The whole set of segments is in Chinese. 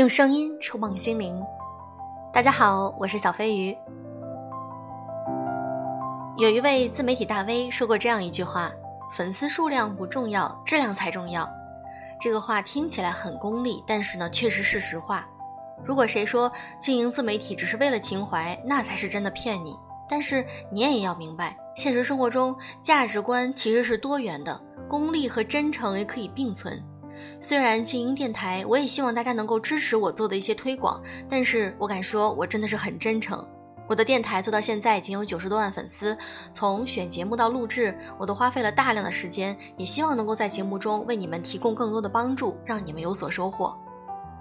用声音触碰心灵。大家好，我是小飞鱼。有一位自媒体大 V 说过这样一句话：“粉丝数量不重要，质量才重要。”这个话听起来很功利，但是呢，确实是实话。如果谁说经营自媒体只是为了情怀，那才是真的骗你。但是你也要明白，现实生活中价值观其实是多元的，功利和真诚也可以并存。虽然经营电台，我也希望大家能够支持我做的一些推广，但是我敢说，我真的是很真诚。我的电台做到现在已经有九十多万粉丝，从选节目到录制，我都花费了大量的时间，也希望能够在节目中为你们提供更多的帮助，让你们有所收获。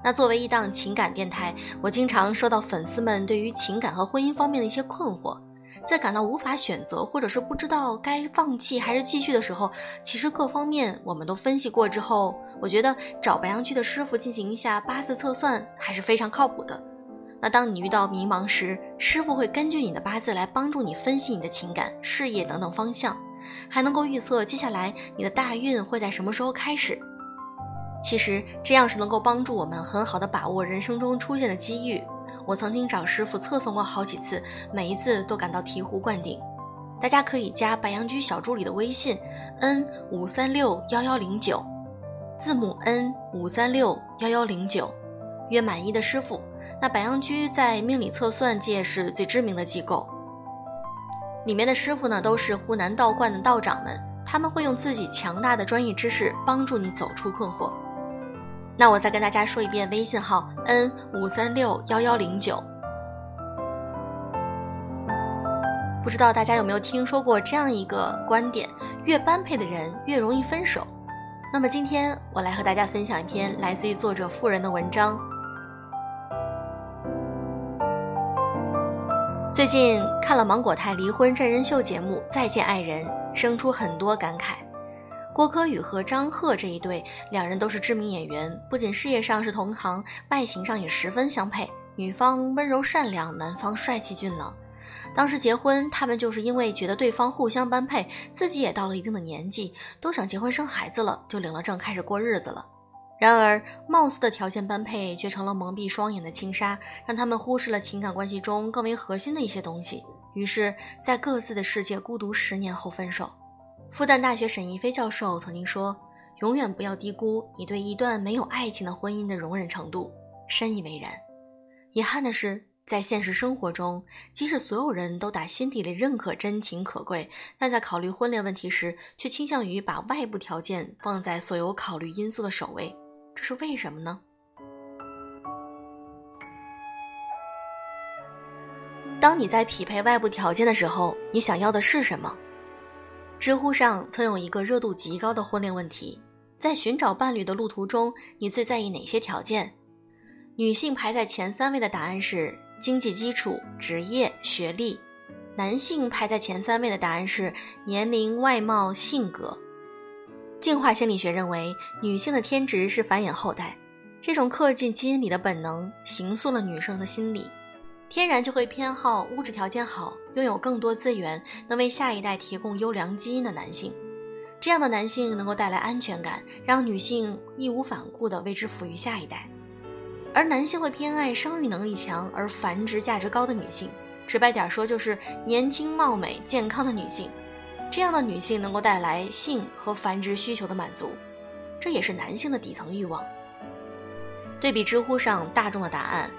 那作为一档情感电台，我经常收到粉丝们对于情感和婚姻方面的一些困惑。在感到无法选择，或者是不知道该放弃还是继续的时候，其实各方面我们都分析过之后，我觉得找白羊居的师傅进行一下八字测算还是非常靠谱的。那当你遇到迷茫时，师傅会根据你的八字来帮助你分析你的情感、事业等等方向，还能够预测接下来你的大运会在什么时候开始。其实这样是能够帮助我们很好的把握人生中出现的机遇。我曾经找师傅测算过好几次，每一次都感到醍醐灌顶。大家可以加白羊居小助理的微信：n 五三六幺幺零九，字母 n 五三六幺幺零九，约满意的师傅。那白羊居在命理测算界是最知名的机构，里面的师傅呢都是湖南道观的道长们，他们会用自己强大的专业知识帮助你走出困惑。那我再跟大家说一遍微信号 n 五三六幺幺零九。不知道大家有没有听说过这样一个观点：越般配的人越容易分手。那么今天我来和大家分享一篇来自于作者富人的文章。最近看了芒果台离婚真人秀节目《再见爱人》，生出很多感慨。郭柯宇和张赫这一对，两人都是知名演员，不仅事业上是同行，外形上也十分相配。女方温柔善良，男方帅气俊朗。当时结婚，他们就是因为觉得对方互相般配，自己也到了一定的年纪，都想结婚生孩子了，就领了证开始过日子了。然而，貌似的条件般配，却成了蒙蔽双眼的轻纱，让他们忽视了情感关系中更为核心的一些东西。于是，在各自的世界孤独十年后分手。复旦大学沈亦菲教授曾经说：“永远不要低估你对一段没有爱情的婚姻的容忍程度。”深以为然。遗憾的是，在现实生活中，即使所有人都打心底里认可真情可贵，但在考虑婚恋问题时，却倾向于把外部条件放在所有考虑因素的首位。这是为什么呢？当你在匹配外部条件的时候，你想要的是什么？知乎上曾有一个热度极高的婚恋问题：在寻找伴侣的路途中，你最在意哪些条件？女性排在前三位的答案是经济基础、职业、学历；男性排在前三位的答案是年龄、外貌、性格。进化心理学认为，女性的天职是繁衍后代，这种刻进基因里的本能，形塑了女生的心理。天然就会偏好物质条件好、拥有更多资源、能为下一代提供优良基因的男性。这样的男性能够带来安全感，让女性义无反顾地为之抚育下一代。而男性会偏爱生育能力强而繁殖价值高的女性。直白点说，就是年轻貌美、健康的女性。这样的女性能够带来性和繁殖需求的满足，这也是男性的底层欲望。对比知乎上大众的答案。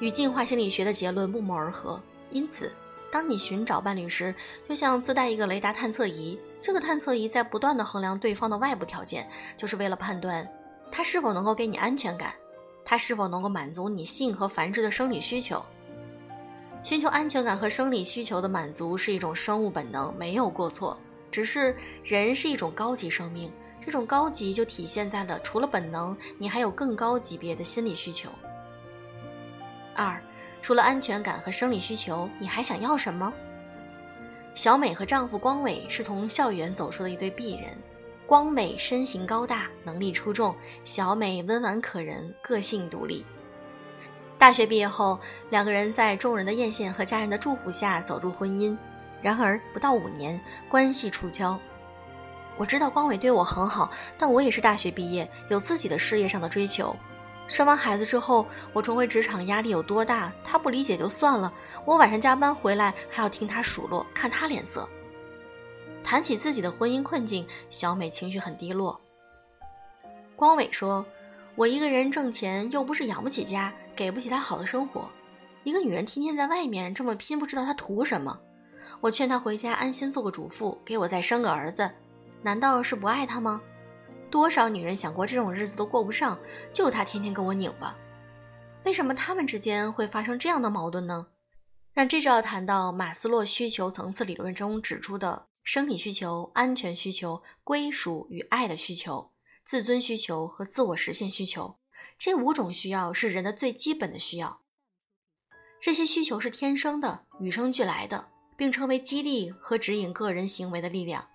与进化心理学的结论不谋而合。因此，当你寻找伴侣时，就像自带一个雷达探测仪。这个探测仪在不断的衡量对方的外部条件，就是为了判断他是否能够给你安全感，他是否能够满足你性和繁殖的生理需求。寻求安全感和生理需求的满足是一种生物本能，没有过错。只是人是一种高级生命，这种高级就体现在了除了本能，你还有更高级别的心理需求。二，除了安全感和生理需求，你还想要什么？小美和丈夫光伟是从校园走出的一对璧人。光美身形高大，能力出众；小美温婉可人，个性独立。大学毕业后，两个人在众人的艳羡和家人的祝福下走入婚姻。然而不到五年，关系触礁。我知道光伟对我很好，但我也是大学毕业，有自己的事业上的追求。生完孩子之后，我重回职场压力有多大，他不理解就算了，我晚上加班回来还要听他数落，看他脸色。谈起自己的婚姻困境，小美情绪很低落。光伟说：“我一个人挣钱，又不是养不起家，给不起他好的生活。一个女人天天在外面这么拼，不知道她图什么。我劝她回家安心做个主妇，给我再生个儿子，难道是不爱他吗？”多少女人想过这种日子都过不上，就他天天跟我拧巴。为什么他们之间会发生这样的矛盾呢？那这就要谈到马斯洛需求层次理论中指出的生理需求、安全需求、归属与爱的需求、自尊需求和自我实现需求。这五种需要是人的最基本的需要。这些需求是天生的、与生俱来的，并成为激励和指引个人行为的力量。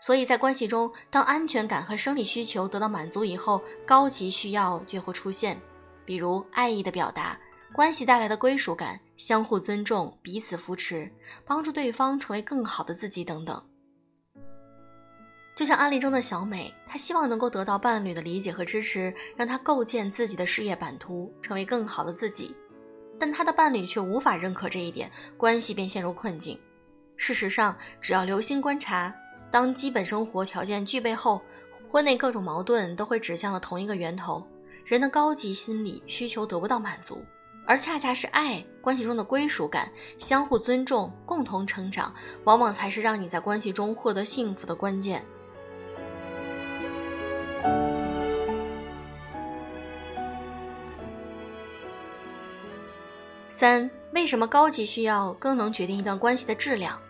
所以在关系中，当安全感和生理需求得到满足以后，高级需要就会出现，比如爱意的表达、关系带来的归属感、相互尊重、彼此扶持、帮助对方成为更好的自己等等。就像案例中的小美，她希望能够得到伴侣的理解和支持，让她构建自己的事业版图，成为更好的自己，但她的伴侣却无法认可这一点，关系便陷入困境。事实上，只要留心观察。当基本生活条件具备后，婚内各种矛盾都会指向了同一个源头：人的高级心理需求得不到满足，而恰恰是爱关系中的归属感、相互尊重、共同成长，往往才是让你在关系中获得幸福的关键。三、为什么高级需要更能决定一段关系的质量？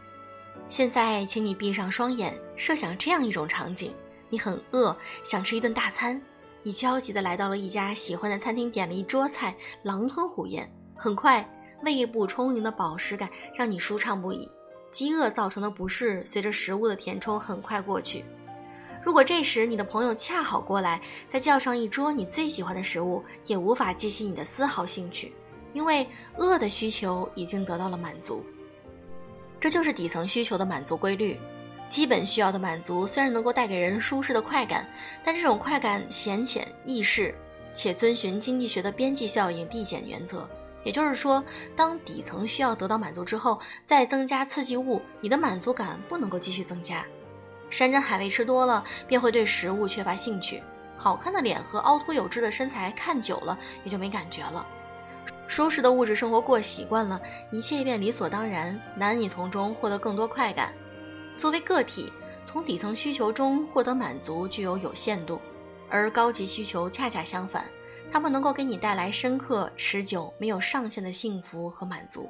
现在，请你闭上双眼，设想这样一种场景：你很饿，想吃一顿大餐，你焦急地来到了一家喜欢的餐厅，点了一桌菜，狼吞虎咽。很快，胃部充盈的饱食感让你舒畅不已，饥饿造成的不适随着食物的填充很快过去。如果这时你的朋友恰好过来，再叫上一桌你最喜欢的食物，也无法激起你的丝毫兴趣，因为饿的需求已经得到了满足。这就是底层需求的满足规律。基本需要的满足虽然能够带给人舒适的快感，但这种快感显浅易逝，且遵循经济学的边际效应递减原则。也就是说，当底层需要得到满足之后，再增加刺激物，你的满足感不能够继续增加。山珍海味吃多了，便会对食物缺乏兴趣。好看的脸和凹凸有致的身材看久了，也就没感觉了。舒适的物质生活过习惯了，一切便理所当然，难以从中获得更多快感。作为个体，从底层需求中获得满足具有有限度，而高级需求恰恰相反，它们能够给你带来深刻、持久、没有上限的幸福和满足。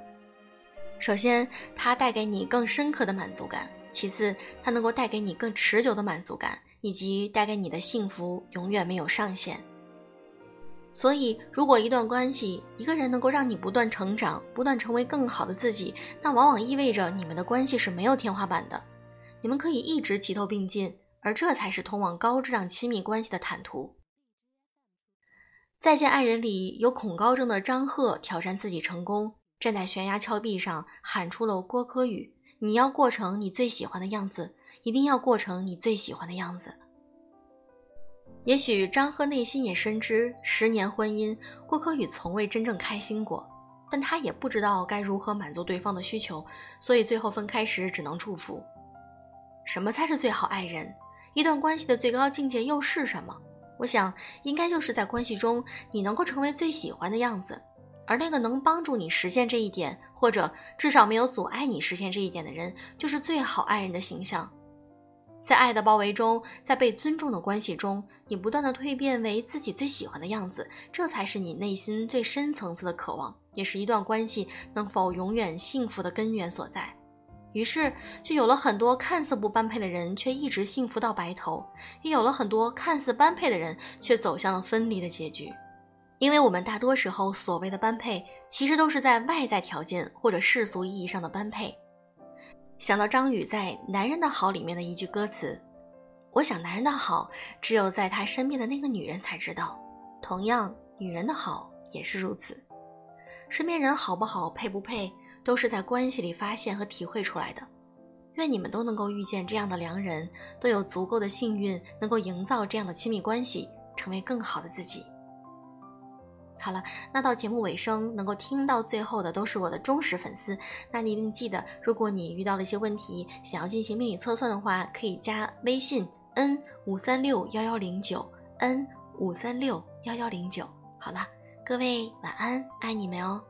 首先，它带给你更深刻的满足感；其次，它能够带给你更持久的满足感，以及带给你的幸福永远没有上限。所以，如果一段关系，一个人能够让你不断成长，不断成为更好的自己，那往往意味着你们的关系是没有天花板的，你们可以一直齐头并进，而这才是通往高质量亲密关系的坦途。再见爱人里有恐高症的张赫挑战自己成功，站在悬崖峭壁上喊出了郭柯宇：“你要过成你最喜欢的样子，一定要过成你最喜欢的样子。”也许张赫内心也深知，十年婚姻，郭柯宇从未真正开心过，但他也不知道该如何满足对方的需求，所以最后分开时只能祝福。什么才是最好爱人？一段关系的最高境界又是什么？我想，应该就是在关系中，你能够成为最喜欢的样子，而那个能帮助你实现这一点，或者至少没有阻碍你实现这一点的人，就是最好爱人的形象。在爱的包围中，在被尊重的关系中，你不断的蜕变为自己最喜欢的样子，这才是你内心最深层次的渴望，也是一段关系能否永远幸福的根源所在。于是，就有了很多看似不般配的人，却一直幸福到白头；也有了很多看似般配的人，却走向了分离的结局。因为我们大多时候所谓的般配，其实都是在外在条件或者世俗意义上的般配。想到张宇在《男人的好》里面的一句歌词，我想男人的好只有在他身边的那个女人才知道，同样女人的好也是如此。身边人好不好、配不配，都是在关系里发现和体会出来的。愿你们都能够遇见这样的良人，都有足够的幸运，能够营造这样的亲密关系，成为更好的自己。好了，那到节目尾声能够听到最后的都是我的忠实粉丝，那你一定记得，如果你遇到了一些问题，想要进行命理测算的话，可以加微信 n 五三六幺幺零九 n 五三六幺幺零九。好了，各位晚安，爱你们哦。